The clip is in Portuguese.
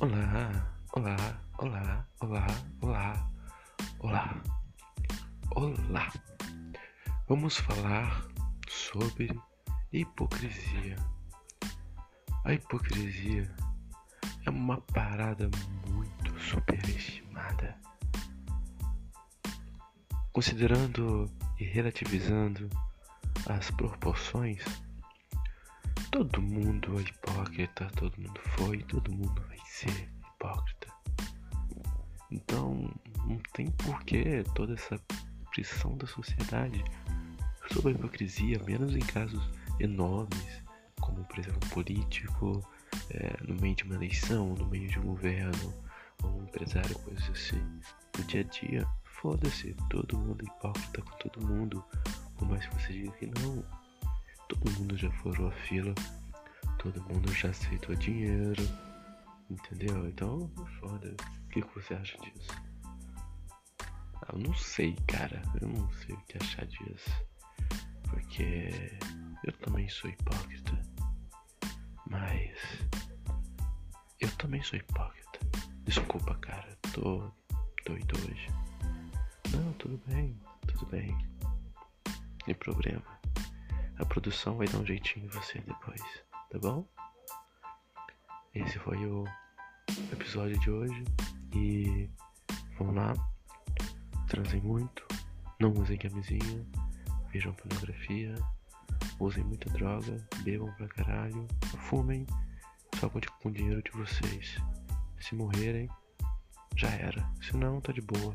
Olá, olá, olá, olá, olá, olá, olá. Vamos falar sobre hipocrisia. A hipocrisia é uma parada muito superestimada. Considerando e relativizando as proporções, todo mundo é hipócrita, todo mundo foi, todo mundo vai ser hipócrita. Então, não tem porquê toda essa pressão da sociedade sobre a hipocrisia, menos em casos enormes, como por exemplo político, é, no meio de uma eleição, no meio de um governo, ou um empresário, coisas assim. No dia a dia, foda-se, todo mundo é hipócrita com todo mundo, por mais que você diga que não. Todo mundo já furou a fila, todo mundo já aceitou dinheiro, entendeu? Então, foda. O que, você acha disso? Eu não sei, cara. Eu não sei o que achar disso. Porque eu também sou hipócrita. Mas eu também sou hipócrita. Desculpa, cara. Tô doido hoje. Não, tudo bem. Tudo bem. Sem problema. A produção vai dar um jeitinho em você depois, tá bom? Esse foi o episódio de hoje. E vamos lá. Transem muito. Não usem camisinha. Vejam pornografia. Usem muita droga. Bebam pra caralho. Fumem. Só conte com o dinheiro de vocês. Se morrerem, já era. Se não, tá de boa.